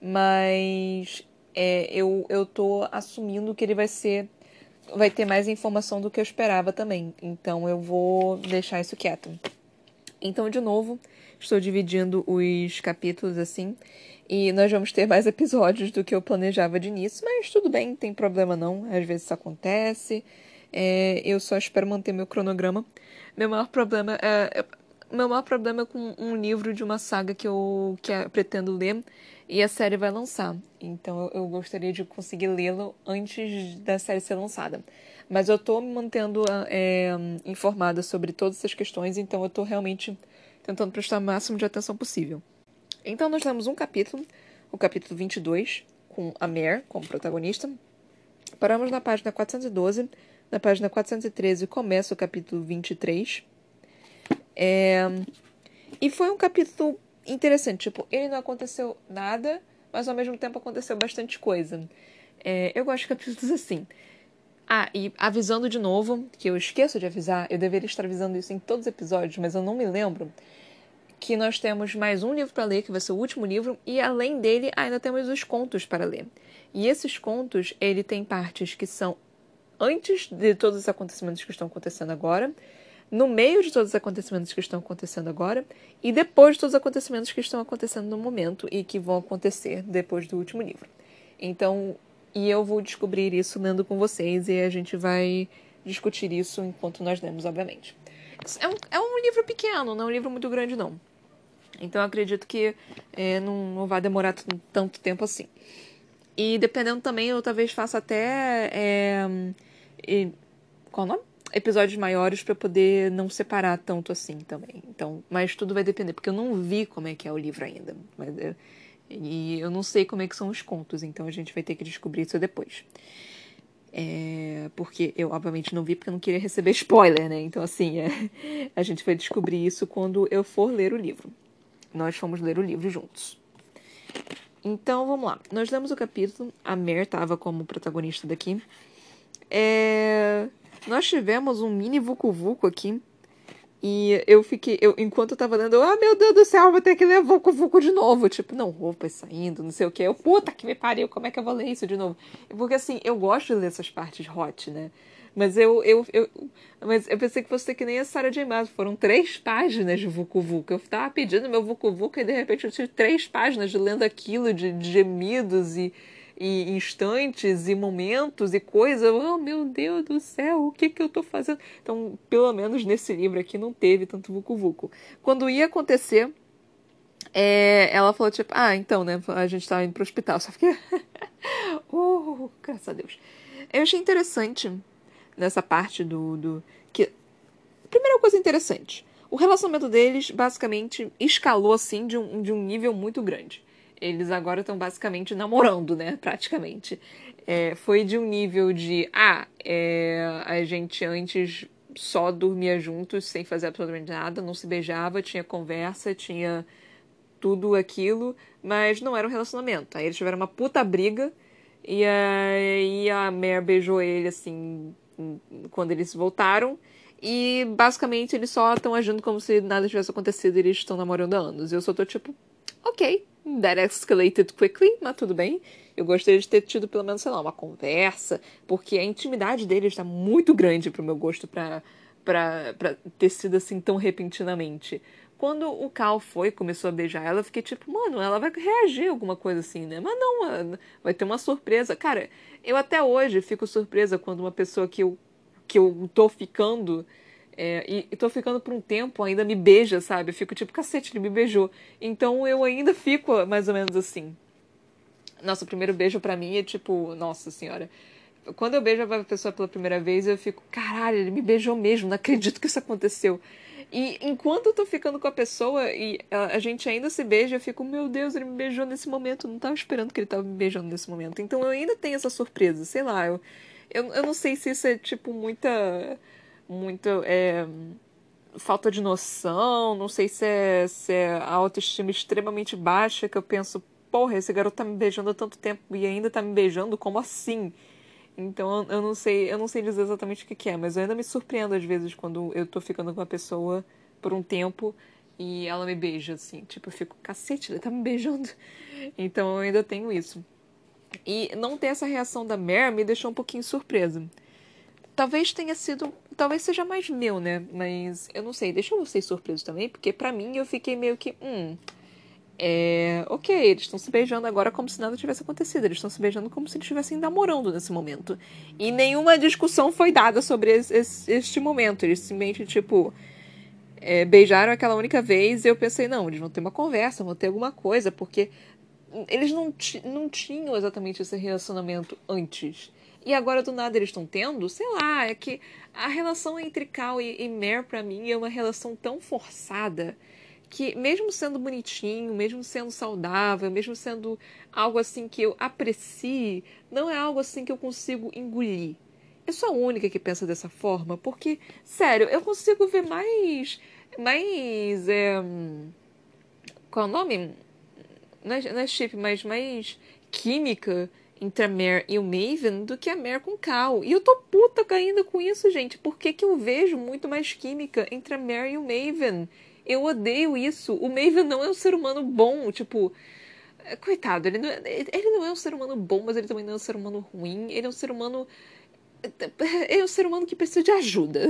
mas é, eu, eu tô assumindo que ele vai ser, vai ter mais informação do que eu esperava também, então eu vou deixar isso quieto. Então, de novo, estou dividindo os capítulos assim. E nós vamos ter mais episódios do que eu planejava de início, mas tudo bem, não tem problema não. Às vezes isso acontece. É, eu só espero manter meu cronograma. Meu maior problema é, é meu maior problema é com um livro de uma saga que eu, que eu pretendo ler e a série vai lançar. Então eu, eu gostaria de conseguir lê-lo antes da série ser lançada. Mas eu estou me mantendo é, informada sobre todas essas questões, então eu estou realmente tentando prestar o máximo de atenção possível. Então nós temos um capítulo, o capítulo 22, com a Mare como protagonista. Paramos na página 412. Na página 413 começa o capítulo 23. É... E foi um capítulo interessante. Tipo, ele não aconteceu nada, mas ao mesmo tempo aconteceu bastante coisa. É... Eu gosto de capítulos assim. Ah, e avisando de novo, que eu esqueço de avisar, eu deveria estar avisando isso em todos os episódios, mas eu não me lembro que nós temos mais um livro para ler, que vai ser o último livro, e além dele ainda temos os contos para ler. E esses contos, ele tem partes que são antes de todos os acontecimentos que estão acontecendo agora, no meio de todos os acontecimentos que estão acontecendo agora e depois de todos os acontecimentos que estão acontecendo no momento e que vão acontecer depois do último livro. Então, e eu vou descobrir isso lendo com vocês e a gente vai discutir isso enquanto nós lemos, obviamente. É um, é um livro pequeno, não é um livro muito grande, não. Então acredito que é, não, não vai demorar tanto tempo assim. E dependendo também, eu talvez faça até. É, é, qual o nome? Episódios maiores para poder não separar tanto assim também. Então, mas tudo vai depender, porque eu não vi como é que é o livro ainda. Mas, é, e eu não sei como é que são os contos, então a gente vai ter que descobrir isso depois. É, porque eu, obviamente, não vi porque eu não queria receber [laughs] spoiler, né? Então, assim, é, a gente vai descobrir isso quando eu for ler o livro nós fomos ler o livro juntos. Então, vamos lá. Nós lemos o capítulo, a Mer estava como protagonista daqui. É... Nós tivemos um mini Vucu Vucu aqui. E eu fiquei, eu, enquanto eu tava lendo, ah, meu Deus do céu, vou ter que ler Vucu Vucu de novo. Tipo, não, roupas saindo, não sei o que. Eu, puta que me pariu, como é que eu vou ler isso de novo? Porque assim, eu gosto de ler essas partes hot, né? Mas eu, eu, eu, mas eu pensei que fosse que nem a Sarah J. Maas. Foram três páginas de Vucu Vucu. Eu tava pedindo meu Vucu Vucu e de repente eu tive três páginas de lendo aquilo, de, de gemidos e, e instantes e momentos e coisas. Oh, meu Deus do céu, o que que eu tô fazendo? Então, pelo menos nesse livro aqui não teve tanto Vucu Vucu. Quando ia acontecer, é, ela falou tipo, ah, então, né, a gente tá indo pro hospital. Só fiquei, [laughs] oh, graças a Deus. Eu achei interessante nessa parte do, do. que Primeira coisa interessante. O relacionamento deles basicamente escalou assim de um, de um nível muito grande. Eles agora estão basicamente namorando, né? Praticamente. É, foi de um nível de. Ah, é, a gente antes só dormia juntos sem fazer absolutamente nada, não se beijava, tinha conversa, tinha tudo aquilo, mas não era um relacionamento. Aí eles tiveram uma puta briga e aí a Mare beijou ele assim quando eles voltaram. E basicamente eles só estão agindo como se nada tivesse acontecido eles estão namorando há anos. Eu só tô tipo, ok, that escalated quickly, mas tudo bem. Eu gostaria de ter tido pelo menos, sei lá, uma conversa, porque a intimidade deles está muito grande pro meu gosto pra ter sido assim tão repentinamente. Quando o Cal foi começou a beijar ela, eu fiquei tipo, mano, ela vai reagir alguma coisa assim, né? Mas não, vai ter uma surpresa. Cara, eu até hoje fico surpresa quando uma pessoa que eu, que eu tô ficando. É, e, e tô ficando por um tempo, ainda me beija, sabe? Eu fico tipo, cacete, ele me beijou. Então eu ainda fico mais ou menos assim. Nossa, o primeiro beijo para mim é tipo, nossa senhora. Quando eu beijo a pessoa pela primeira vez, eu fico, caralho, ele me beijou mesmo, não acredito que isso aconteceu. E enquanto eu tô ficando com a pessoa e a, gente ainda se beija, eu fico, meu Deus, ele me beijou nesse momento. Eu não tava esperando que ele tava me beijando nesse momento. Então eu ainda tenho essa surpresa, sei lá. Eu, eu, eu não sei se isso é tipo muita. Muita. É, falta de noção, não sei se é, se é a autoestima extremamente baixa que eu penso, porra, esse garoto tá me beijando há tanto tempo e ainda tá me beijando, como assim? Então eu não sei, eu não sei dizer exatamente o que, que é, mas eu ainda me surpreendo às vezes quando eu tô ficando com uma pessoa por um tempo e ela me beija, assim. Tipo, eu fico, cacete, ele tá me beijando. Então eu ainda tenho isso. E não ter essa reação da Mare me deixou um pouquinho surpresa. Talvez tenha sido. Talvez seja mais meu, né? Mas eu não sei. Deixa vocês surpresos também, porque para mim eu fiquei meio que. Hum. É. Ok, eles estão se beijando agora como se nada tivesse acontecido. Eles estão se beijando como se eles estivessem namorando nesse momento. E nenhuma discussão foi dada sobre esse, esse, este momento. Eles simplesmente, tipo é, beijaram aquela única vez e eu pensei, não, eles vão ter uma conversa, vão ter alguma coisa, porque eles não, não tinham exatamente esse relacionamento antes. E agora do nada eles estão tendo, sei lá, é que a relação entre Cal e, e Mare para mim é uma relação tão forçada que mesmo sendo bonitinho, mesmo sendo saudável, mesmo sendo algo assim que eu aprecie, não é algo assim que eu consigo engolir. Eu sou a única que pensa dessa forma, porque, sério, eu consigo ver mais mais. É, qual é o nome? Não é, não é chip, mas mais química entre a Mare e o Maven do que a Mare com o Cal. E eu tô puta ainda com isso, gente. Por que, que eu vejo muito mais química entre a Mare e o Maven? Eu odeio isso. O Maven não é um ser humano bom, tipo. Coitado, ele não, é, ele não é um ser humano bom, mas ele também não é um ser humano ruim. Ele é um ser humano. É um ser humano que precisa de ajuda.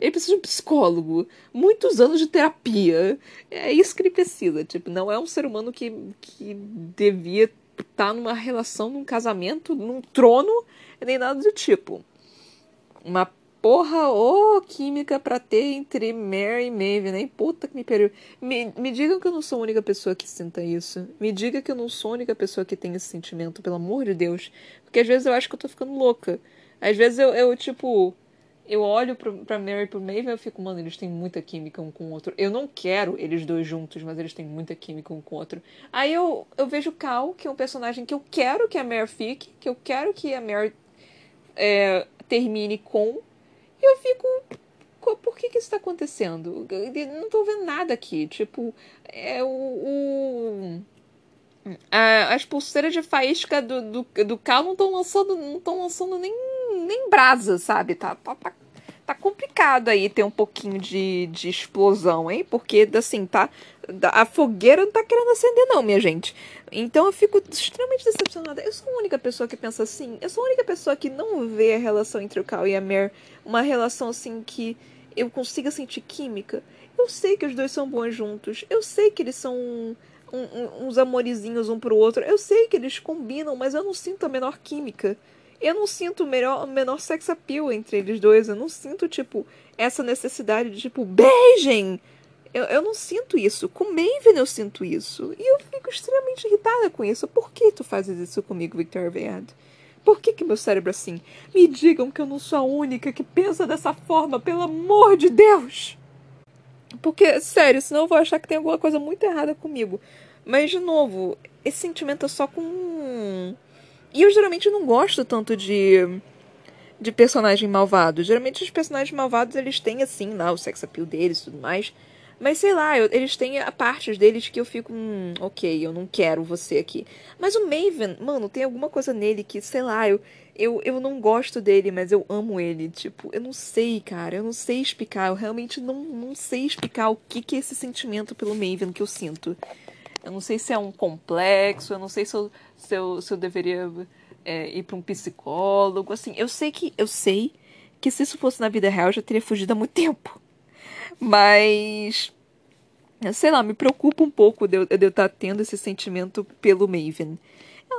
Ele precisa de um psicólogo, muitos anos de terapia. É isso que ele precisa. Tipo, não é um ser humano que, que devia estar tá numa relação, num casamento, num trono, nem nada do tipo. Uma porra ô oh, química pra ter entre Mary e Maeve, nem puta que me pariu. Me, me digam que eu não sou a única pessoa que sinta isso. Me diga que eu não sou a única pessoa que tem esse sentimento, pelo amor de Deus. Porque às vezes eu acho que eu tô ficando louca. Às vezes eu, eu tipo, eu olho pro, pra Mary e pro Maeve e eu fico, mano, eles têm muita química um com o outro. Eu não quero eles dois juntos, mas eles têm muita química um com o outro. Aí eu, eu vejo Cal, que é um personagem que eu quero que a Mary fique, que eu quero que a Mary é, termine com. E eu fico. Por que, que isso tá acontecendo? Eu não tô vendo nada aqui. Tipo, é o. o a, as pulseiras de faísca do, do, do Cal não estão lançando, não lançando nem nem brasa, sabe? Tá, tá, tá, tá, complicado aí ter um pouquinho de, de explosão, hein? Porque, assim, tá. A fogueira não tá querendo acender, não, minha gente. Então eu fico extremamente decepcionada. Eu sou a única pessoa que pensa assim. Eu sou a única pessoa que não vê a relação entre o Cal e a Mer uma relação assim que eu consiga sentir química. Eu sei que os dois são bons juntos. Eu sei que eles são um, um, uns amorizinhos um pro outro. Eu sei que eles combinam, mas eu não sinto a menor química eu não sinto o menor, menor sex appeal entre eles dois. Eu não sinto, tipo, essa necessidade de, tipo, beijem! Eu, eu não sinto isso. Com Maven eu sinto isso. E eu fico extremamente irritada com isso. Por que tu fazes isso comigo, Victor Vead? Por que, que meu cérebro é assim? Me digam que eu não sou a única que pensa dessa forma, pelo amor de Deus! Porque, sério, senão eu vou achar que tem alguma coisa muito errada comigo. Mas, de novo, esse sentimento é só com e eu geralmente não gosto tanto de de personagem malvado. Geralmente os personagens malvados eles têm assim lá o sex appeal deles e tudo mais. Mas sei lá, eu, eles têm a partes deles que eu fico, hum, ok, eu não quero você aqui. Mas o Maven, mano, tem alguma coisa nele que, sei lá, eu, eu, eu não gosto dele, mas eu amo ele. Tipo, eu não sei, cara, eu não sei explicar. Eu realmente não, não sei explicar o que, que é esse sentimento pelo Maven que eu sinto. Eu não sei se é um complexo, eu não sei se eu, se eu, se eu deveria é, ir para um psicólogo. Assim, eu sei que eu sei que se isso fosse na vida real eu já teria fugido há muito tempo. Mas sei lá, me preocupa um pouco de eu, de eu estar tá tendo esse sentimento pelo Maven.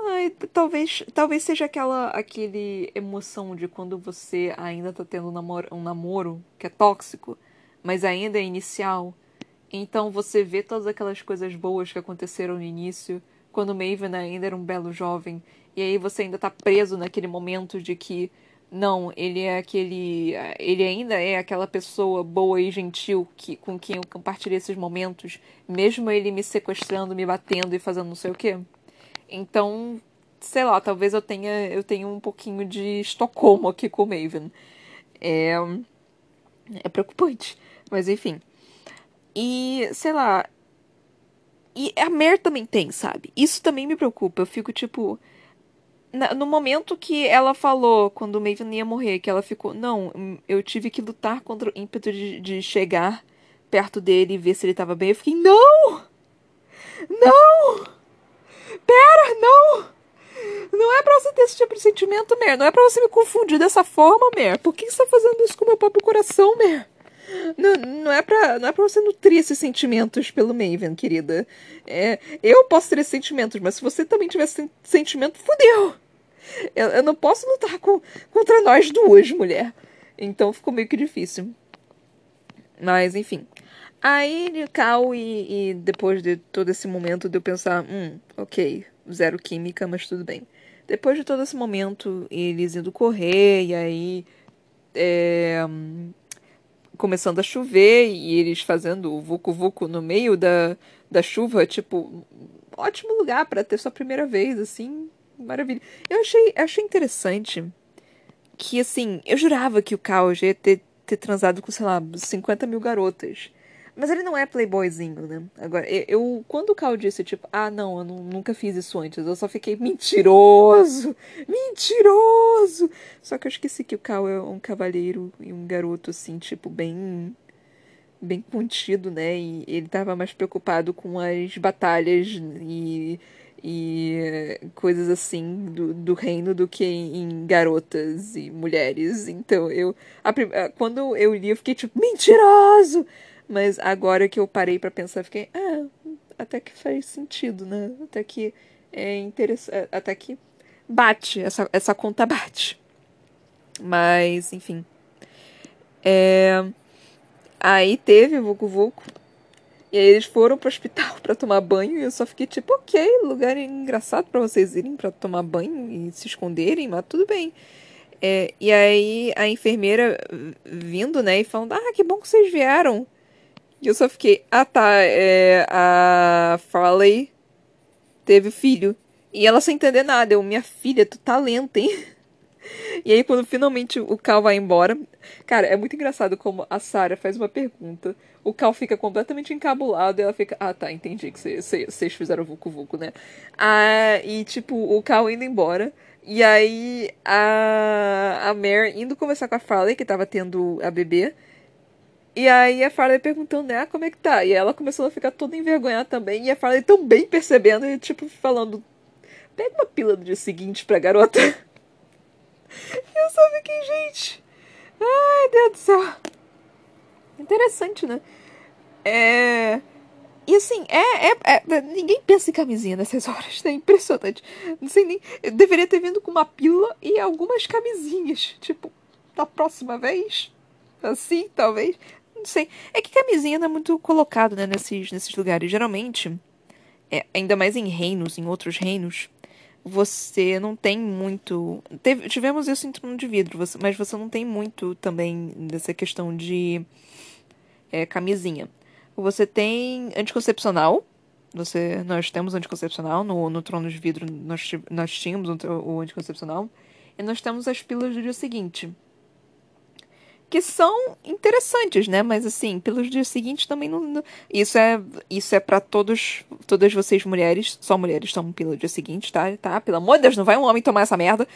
Ai, talvez, talvez seja aquela aquele emoção de quando você ainda está tendo um namoro, um namoro que é tóxico, mas ainda é inicial então você vê todas aquelas coisas boas que aconteceram no início, quando Maven ainda era um belo jovem, e aí você ainda tá preso naquele momento de que não, ele é aquele, ele ainda é aquela pessoa boa e gentil que com quem eu compartilhei esses momentos, mesmo ele me sequestrando, me batendo e fazendo não sei o quê. Então, sei lá, talvez eu tenha eu tenha um pouquinho de Estocolmo aqui com o Maven. É é preocupante, mas enfim. E, sei lá, E a Mer também tem, sabe? Isso também me preocupa. Eu fico tipo. no momento que ela falou, quando o Maven ia morrer, que ela ficou. Não, eu tive que lutar contra o ímpeto de, de chegar perto dele e ver se ele tava bem. Eu fiquei, não! Não! Pera, não! Não é pra você ter esse tipo de sentimento, Mer. Não é pra você me confundir dessa forma, Mer. Por que você tá fazendo isso com o meu próprio coração, Mer? Não, não, é pra, não é pra você nutrir esses sentimentos pelo Maven, querida. É, eu posso ter esses sentimentos, mas se você também tiver sentimento, fudeu! Eu, eu não posso lutar com, contra nós duas, mulher. Então ficou meio que difícil. Mas, enfim. Aí, Cal, e, e depois de todo esse momento de eu pensar, hum, ok, zero química, mas tudo bem. Depois de todo esse momento, eles indo correr, e aí. É, começando a chover, e eles fazendo o vucu-vucu no meio da, da chuva, tipo, ótimo lugar para ter sua primeira vez, assim, maravilha. Eu achei, achei interessante que, assim, eu jurava que o Kao ia ter, ter transado com, sei lá, 50 mil garotas. Mas ele não é playboyzinho, né? Agora, eu, quando o Cal disse, tipo, ah, não, eu não, nunca fiz isso antes, eu só fiquei mentiroso! Mentiroso! Só que eu esqueci que o Cal é um cavalheiro e um garoto, assim, tipo, bem. bem contido, né? E ele tava mais preocupado com as batalhas e. e coisas assim do, do reino do que em, em garotas e mulheres. Então, eu. A, quando eu li, eu fiquei tipo, mentiroso! Mas agora que eu parei para pensar, fiquei, ah, até que faz sentido, né? Até que é interessante, é, até que bate, essa, essa conta bate. Mas, enfim. É... Aí teve Vucu Vucu. E aí eles foram pro hospital [laughs] para tomar banho e eu só fiquei tipo, ok, lugar engraçado para vocês irem para tomar banho e se esconderem, mas tudo bem. É, e aí a enfermeira vindo, né, e falando, ah, que bom que vocês vieram. E eu só fiquei, ah tá, é, a Farley teve filho. E ela sem entender nada, eu, minha filha, tu tá lenta, hein? [laughs] E aí, quando finalmente o Cal vai embora. Cara, é muito engraçado como a Sarah faz uma pergunta. O Cal fica completamente encabulado e ela fica. Ah, tá, entendi que vocês fizeram Vucu Vucu, né? Ah, e tipo, o Cal indo embora. E aí a, a Mare indo conversar com a Farley, que tava tendo a bebê. E aí a Farley perguntando, né, ah, como é que tá? E ela começou a ficar toda envergonhada também. E a Farley também percebendo e, tipo, falando: pega uma pila do dia seguinte pra garota. [laughs] E eu só fiquei, gente. Ai, Deus do céu. Interessante, né? É. E assim, é, é, é, Ninguém pensa em camisinha nessas horas, né? Impressionante. Não sei nem. Eu deveria ter vindo com uma pila e algumas camisinhas. Tipo, da próxima vez. Assim, talvez. Não sei. É que camisinha não é muito colocado, né, nesses, nesses lugares. Geralmente, é, ainda mais em reinos, em outros reinos, você não tem muito. Teve, tivemos isso em trono de vidro, você, mas você não tem muito também dessa questão de é, camisinha. Você tem anticoncepcional. Você, nós temos anticoncepcional no, no trono de vidro, nós, nós tínhamos o, o anticoncepcional. E nós temos as pílulas do dia seguinte que são interessantes, né? Mas assim, pelos dias seguintes também não, isso é isso é para todos todas vocês mulheres, só mulheres tomam pílula dia seguinte, tá? Tá? Pelo amor de Deus, não vai um homem tomar essa merda.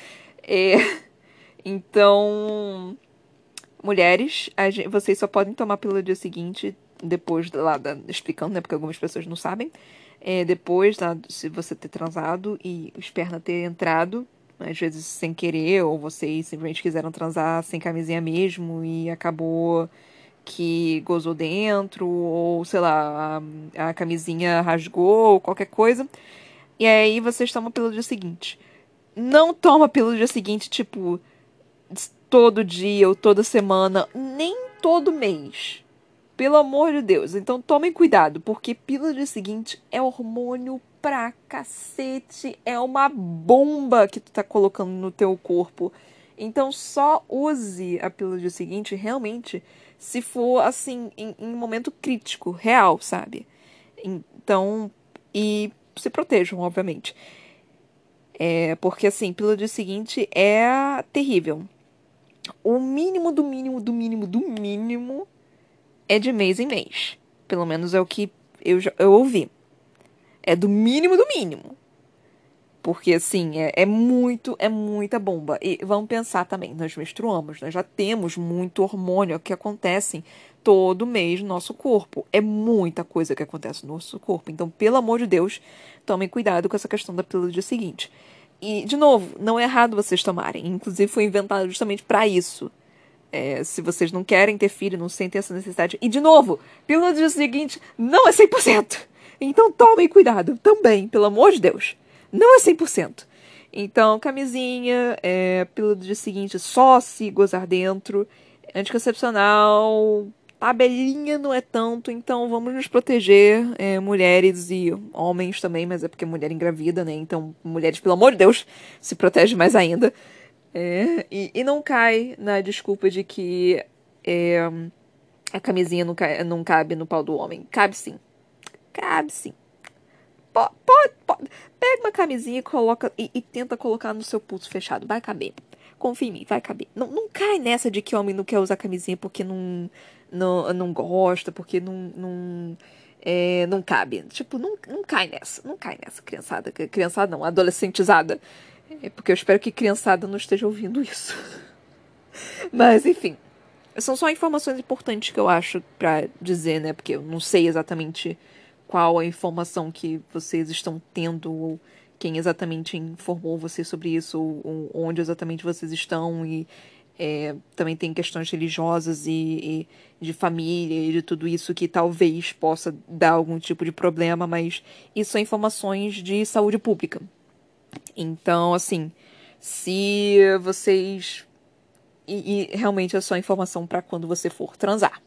É... [laughs] Então, mulheres, gente, vocês só podem tomar pílula dia seguinte depois lá da, explicando, né? Porque algumas pessoas não sabem. É, depois, tá, se você ter transado e o esperma ter entrado às vezes sem querer, ou vocês simplesmente quiseram transar sem camisinha mesmo e acabou que gozou dentro, ou sei lá, a, a camisinha rasgou, ou qualquer coisa. E aí vocês tomam pelo dia seguinte. Não toma pelo dia seguinte, tipo, todo dia ou toda semana, nem todo mês. Pelo amor de Deus. Então tomem cuidado, porque pílula seguinte é hormônio pra cacete. É uma bomba que tu tá colocando no teu corpo. Então só use a pílula seguinte realmente se for assim, em, em um momento crítico, real, sabe? Então, e se protejam, obviamente. É, porque assim, pílula seguinte é terrível. O mínimo do mínimo do mínimo do mínimo é de mês em mês. Pelo menos é o que eu, eu ouvi. É do mínimo do mínimo. Porque, assim, é, é, muito, é muita bomba. E vamos pensar também, nós menstruamos, nós já temos muito hormônio que acontece todo mês no nosso corpo. É muita coisa que acontece no nosso corpo. Então, pelo amor de Deus, tomem cuidado com essa questão da pílula do dia seguinte. E, de novo, não é errado vocês tomarem. Inclusive, foi inventado justamente para isso. É, se vocês não querem ter filho, não sentem essa necessidade. E, de novo, pílula do dia seguinte não é 100%. Então, tomem cuidado também, pelo amor de Deus. Não é 100%. Então, camisinha, é, do dia seguinte, só se gozar dentro. Anticoncepcional, tabelinha não é tanto, então vamos nos proteger, é, mulheres e homens também, mas é porque mulher engravida, né? Então, mulheres, pelo amor de Deus, se protege mais ainda. É, e, e, não cai na desculpa de que é, a camisinha não, não cabe no pau do homem. Cabe sim. Cabe sim. Pode, pode. Pega uma camisinha e coloca e, e, tenta colocar no seu pulso fechado. Vai caber. Confia em mim, vai caber. Não, não cai nessa de que homem não quer usar camisinha porque não, não, não gosta, porque não, não, é, não cabe. Tipo, não, não cai nessa. Não cai nessa, criançada. Criançada não, adolescentizada. É porque eu espero que criançada não esteja ouvindo isso. [laughs] Mas, enfim. São só informações importantes que eu acho para dizer, né? Porque eu não sei exatamente qual a informação que vocês estão tendo, ou quem exatamente informou vocês sobre isso, ou, onde exatamente vocês estão, e é, também tem questões religiosas e, e, de família e de tudo isso que talvez possa dar algum tipo de problema, mas isso são informações de saúde pública. Então, assim, se vocês. E, e realmente é só informação para quando você for transar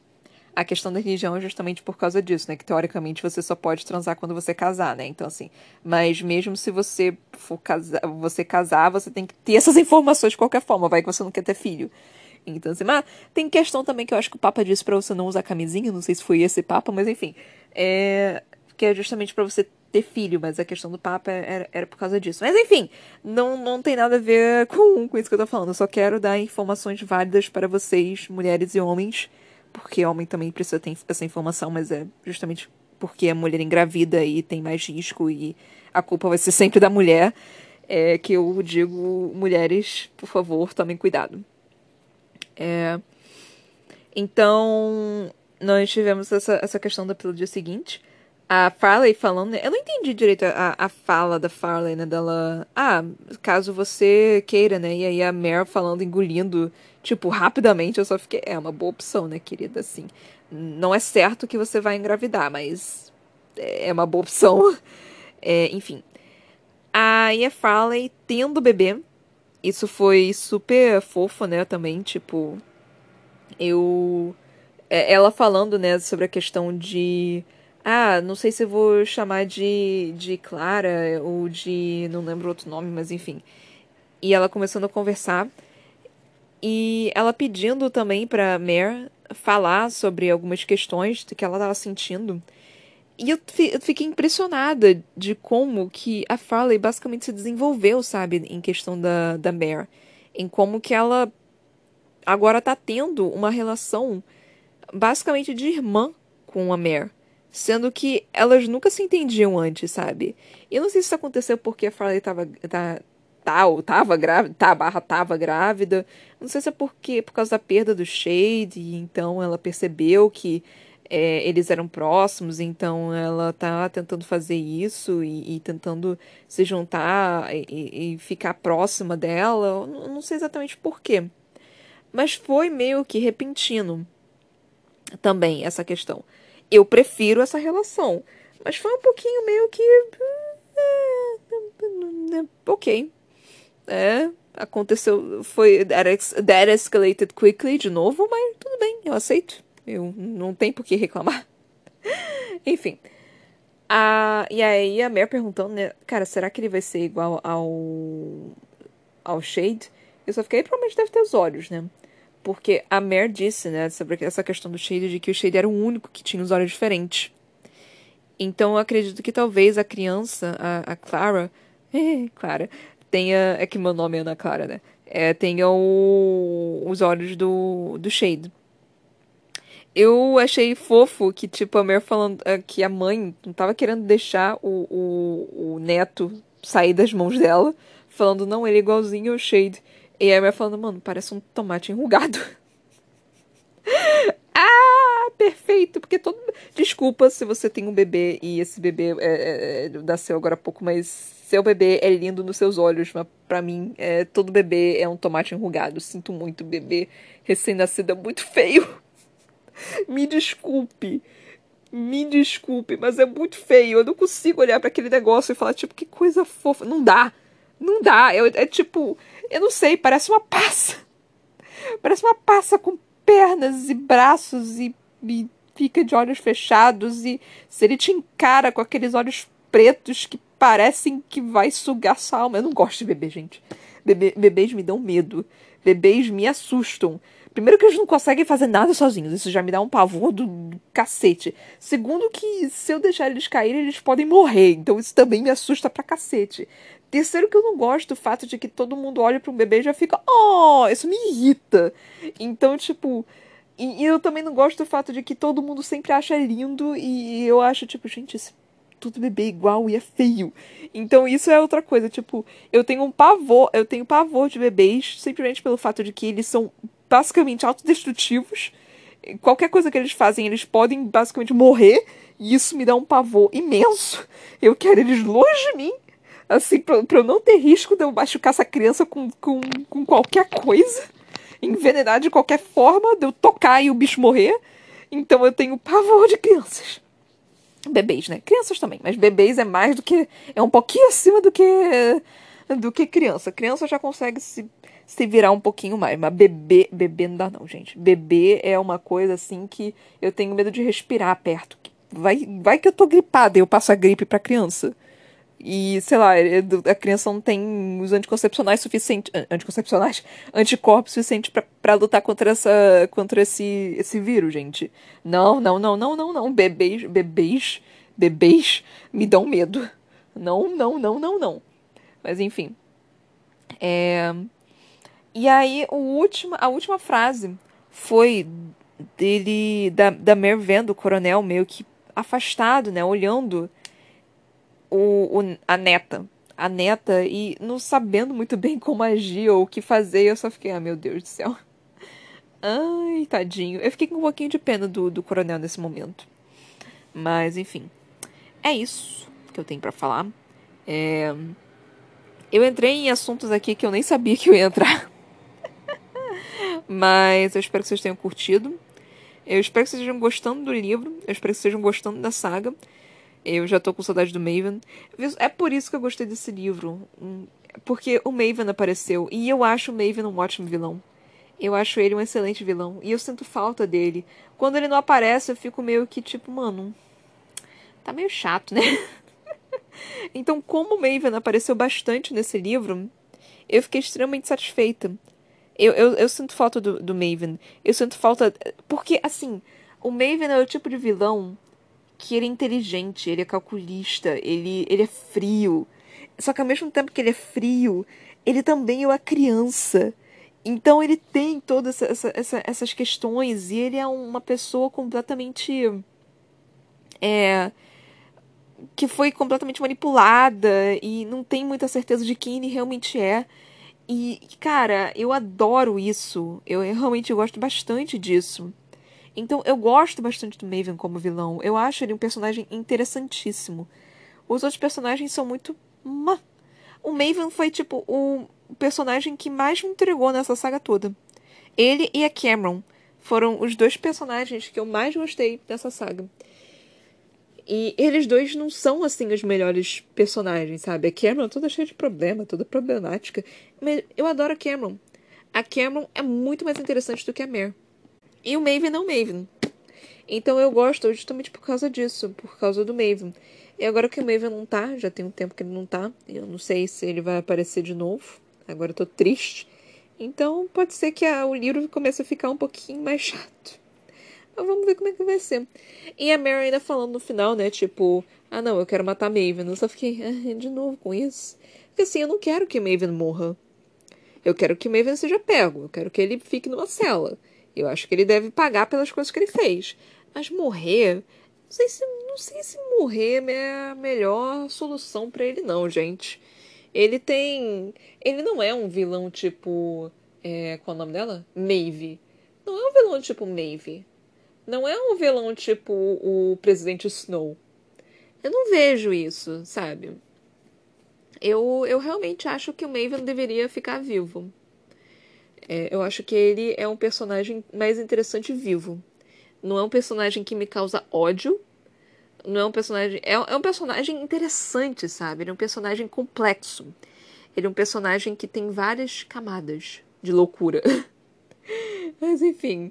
a questão da religião é justamente por causa disso, né? Que teoricamente você só pode transar quando você casar, né? Então, assim, mas mesmo se você for casar, você casar, você tem que ter essas informações de qualquer forma, vai que você não quer ter filho. Então, assim, mas tem questão também que eu acho que o Papa disse para você não usar camisinha, não sei se foi esse Papa, mas enfim. É, que é justamente para você ter filho, mas a questão do Papa era, era, por causa disso. Mas enfim, não, não tem nada a ver com, com isso que eu tô falando. Eu só quero dar informações válidas para vocês, mulheres e homens, porque homem também precisa ter essa informação, mas é justamente porque a mulher engravida e tem mais risco e a culpa vai ser sempre da mulher, é que eu digo, mulheres, por favor, tomem cuidado. É, então, nós tivemos essa, essa questão da pílula dia seguinte. A Farley falando. Eu não entendi direito a, a fala da Farley, né? Dela. Ah, caso você queira, né? E aí a Mare falando, engolindo Tipo, rapidamente eu só fiquei. É uma boa opção, né, querida? Assim. Não é certo que você vai engravidar, mas é uma boa opção. [laughs] É, enfim. A Ia Farley tendo bebê. Isso foi super fofo, né? Também, tipo. Eu. É, ela falando, né, sobre a questão de. Ah, não sei se eu vou chamar de, de Clara ou de. Não lembro outro nome, mas enfim. E ela começando a conversar. E ela pedindo também para Mare falar sobre algumas questões que ela estava sentindo. E eu, fiquei impressionada de como que a Farley basicamente se desenvolveu, sabe, em questão da, da Mare. Em como que ela agora tá tendo uma relação basicamente de irmã com a Mare. Sendo que elas nunca se entendiam antes, sabe? E eu não sei se isso aconteceu porque a Farley tava, tá, tá ou tava grávida, tá, barra tava grávida. Não sei se é porque por causa da perda do Shade, então ela percebeu que é, eles eram próximos, então ela tá tentando fazer isso e, e tentando se juntar e, e, ficar próxima dela. Não, não sei exatamente por quê. Mas foi meio que repentino também essa questão. Eu prefiro essa relação. Mas foi um pouquinho meio que. É, ok, é, aconteceu, foi, that escalated quickly de novo, mas tudo bem, eu aceito. Eu não tenho por que reclamar. [laughs] Enfim. A, e aí a Mare perguntando, né, cara, será que ele vai ser igual ao ao Shade? Eu só fiquei, provavelmente deve ter os olhos, né? Porque a Mare disse, né, sobre essa questão do Shade, de que o Shade era o único que tinha os olhos diferentes. Então eu acredito que talvez a criança, a, a Clara, [laughs] Clara, tenha. É que meu nome é Ana Clara, né? É, tenha o, os olhos do, do Shade. eu achei fofo que, tipo, a Mer falando uh, que a mãe não tava querendo deixar o, o, o neto sair das mãos dela, falando, não, ele é igualzinho ao Shade. E a Mer falando, mano, parece um tomate enrugado. [laughs] ah, perfeito, porque todo. Desculpa se você tem um bebê e esse bebê é, é, é nasceu agora há pouco, mas seu bebê é lindo nos seus olhos, mas pra mim, é, todo bebê é um tomate enrugado. Sinto muito, bebê recém-nascido é muito feio. [laughs] Me desculpe. Me desculpe, mas é muito feio. Eu não consigo olhar para aquele negócio e falar, tipo, que coisa fofa. Não dá. Não dá. É, é tipo, eu não sei, parece uma passa. Parece uma passa com pernas e braços e, e fica de olhos fechados. E se ele te encara com aqueles olhos pretos que parecem que vai sugar sua alma. Eu não gosto de bebê, gente. Bebê, bebês me dão medo. Bebês me assustam. Primeiro que eles não conseguem fazer nada sozinhos, isso já me dá um pavor do, do cacete. Segundo que se eu deixar eles caírem, eles podem morrer, então isso também me assusta pra cacete. Terceiro que eu não gosto do fato de que todo mundo olha para um bebê e já fica, oh, isso me irrita. Então, tipo, e, e, eu também não gosto do fato de que todo mundo sempre acha lindo e eu acho, tipo, gente, esse tudo bebê igual e é feio. Então isso é outra coisa, tipo, eu tenho um pavor, eu tenho pavor de bebês simplesmente pelo fato de que eles são basicamente autodestrutivos. Qualquer coisa que eles fazem, eles podem basicamente morrer. E isso me dá um pavor imenso. Eu quero eles longe de mim. Assim, pra, pra eu não ter risco de eu machucar essa criança com, com, com qualquer coisa. Envenenar de qualquer forma, de eu tocar e o bicho morrer. Então eu tenho pavor de crianças. Bebês, né? Crianças também, mas bebês é mais do que. É um pouquinho acima do que. do que criança. Criança já consegue se se virar um pouquinho mais. Mas bebê, bebê não dá não, gente. Bebê é uma coisa assim que eu tenho medo de respirar perto. Vai, vai que eu tô gripada e eu passo a gripe pra criança. E, sei lá, é a criança não tem os anticoncepcionais suficientes. Anticoncepcionais? [laughs] Anticorpos suficientes para lutar contra, essa, contra esse, esse vírus, gente. Não, não, não, não, não, não. Bebês, bebês, bebês me dão medo. Não, não, não, não, não. Mas enfim. É. E aí, o último, a última frase foi dele, da, da Mer vendo o coronel meio que afastado, né, olhando o, o, a neta. A neta e não sabendo muito bem como agir ou o que fazer, eu só fiquei, ah, meu Deus do céu. Ai, tadinho. Eu fiquei com um pouquinho de pena do, do coronel nesse momento. Mas, enfim. É isso que eu tenho para falar. É... Eu entrei em assuntos aqui que eu nem sabia que eu ia entrar. [laughs] Mas eu espero que vocês tenham curtido. Eu espero que vocês estejam gostando do livro. Eu espero que vocês estejam gostando da saga. Eu já tô com saudade do Maven. É por isso que eu gostei desse livro. Hum, porque o Maven apareceu. E eu acho o Maven um ótimo vilão. Eu acho ele um excelente vilão. E eu sinto falta dele. Quando ele não aparece, eu fico meio que tipo, mano. Tá meio chato, né? [laughs] então, como o Maven apareceu bastante nesse livro, eu fiquei extremamente satisfeita. Eu, eu, eu sinto falta do, do Maven. Eu sinto falta. Porque, assim, o Maven é o tipo de vilão que ele é inteligente, ele é calculista, ele, ele é frio. Só que ao mesmo tempo que ele é frio, ele também é uma criança. Então ele tem todas essa, essa, essas questões e ele é uma pessoa completamente. É, que foi completamente manipulada e não tem muita certeza de quem ele realmente é. E, cara, eu adoro isso. Eu, realmente gosto bastante disso. Então, eu gosto bastante do Maven como vilão. Eu acho ele um personagem interessantíssimo. Os outros personagens são muito. O Maven foi, tipo, o personagem que mais me entregou nessa saga toda. Ele e a Cameron foram os dois personagens que eu mais gostei dessa saga. E eles dois não são, assim, os melhores personagens, sabe? A Cameron é toda cheia de problema, toda problemática. Mas eu adoro a Cameron. A Cameron é muito mais interessante do que a Mare. E o Maven é o Maven. Então eu gosto justamente por causa disso, por causa do Maven. E agora que o Maven não tá, já tem um tempo que ele não tá, eu não sei se ele vai aparecer de novo. Agora eu tô triste. Então pode ser que a, o livro comece a ficar um pouquinho mais chato. Mas vamos ver como é que vai ser. E a Mary ainda falando no final, né? Tipo, ah não, eu quero matar Maven. Eu só fiquei, ah, de novo com isso. Porque assim, eu não quero que Maven morra. Eu quero que Maven seja pego. Eu quero que ele fique numa cela. Eu acho que ele deve pagar pelas coisas que ele fez. Mas morrer, não sei se, não sei se morrer é a melhor solução para ele, não, gente. Ele tem. Ele não é um vilão tipo. É, qual é o nome dela? Maeve. Não é um vilão tipo Maeve. Não é um vilão tipo o presidente Snow. Eu não vejo isso, sabe? Eu, eu realmente acho que o Maven deveria ficar vivo. É, eu acho que ele é um personagem mais interessante vivo. Não é um personagem que me causa ódio. Não é um personagem. É, é um personagem interessante, sabe? Ele é um personagem complexo. Ele é um personagem que tem várias camadas de loucura. [laughs] Mas enfim.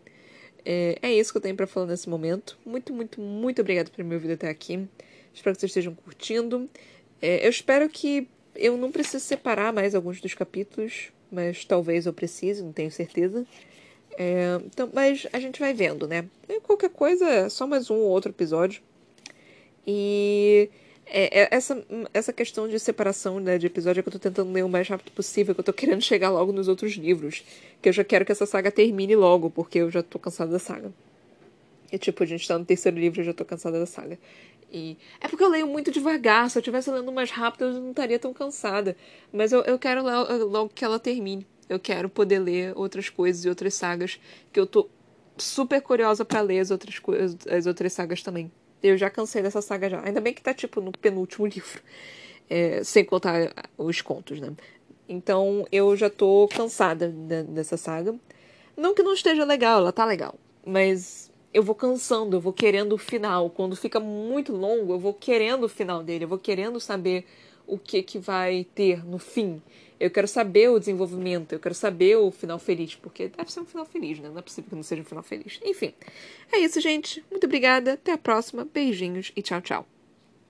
É, é isso que eu tenho para falar nesse momento. Muito, muito, muito obrigada por me ouvir até aqui. Espero que vocês estejam curtindo. É, eu espero que eu não precise separar mais alguns dos capítulos, mas talvez eu precise, não tenho certeza. É, então, mas a gente vai vendo, né? Qualquer coisa, é só mais um ou outro episódio. E é, é, essa, essa questão de separação né, de episódio é que eu tô tentando ler o mais rápido possível, que eu tô querendo chegar logo nos outros livros. Que eu já quero que essa saga termine logo, porque eu já tô cansada da saga. E tipo, a gente tá no terceiro livro e eu já tô cansada da saga. E é porque eu leio muito devagar. Se eu estivesse lendo mais rápido, eu não estaria tão cansada. Mas eu, eu quero logo que ela termine. Eu quero poder ler outras coisas e outras sagas. Que eu tô super curiosa para ler as outras coisas, as outras sagas também. Eu já cansei dessa saga já. Ainda bem que tá, tipo, no penúltimo [laughs] livro. É, sem contar os contos, né? Então eu já tô cansada dessa saga. Não que não esteja legal, ela tá legal. Mas eu vou cansando, eu vou querendo o final. Quando fica muito longo, eu vou querendo o final dele, eu vou querendo saber o que que vai ter no fim. Eu quero saber o desenvolvimento, eu quero saber o final feliz, porque deve ser um final feliz, né? Não é possível que não seja um final feliz. Enfim, é isso, gente. Muito obrigada, até a próxima. Beijinhos e tchau, tchau.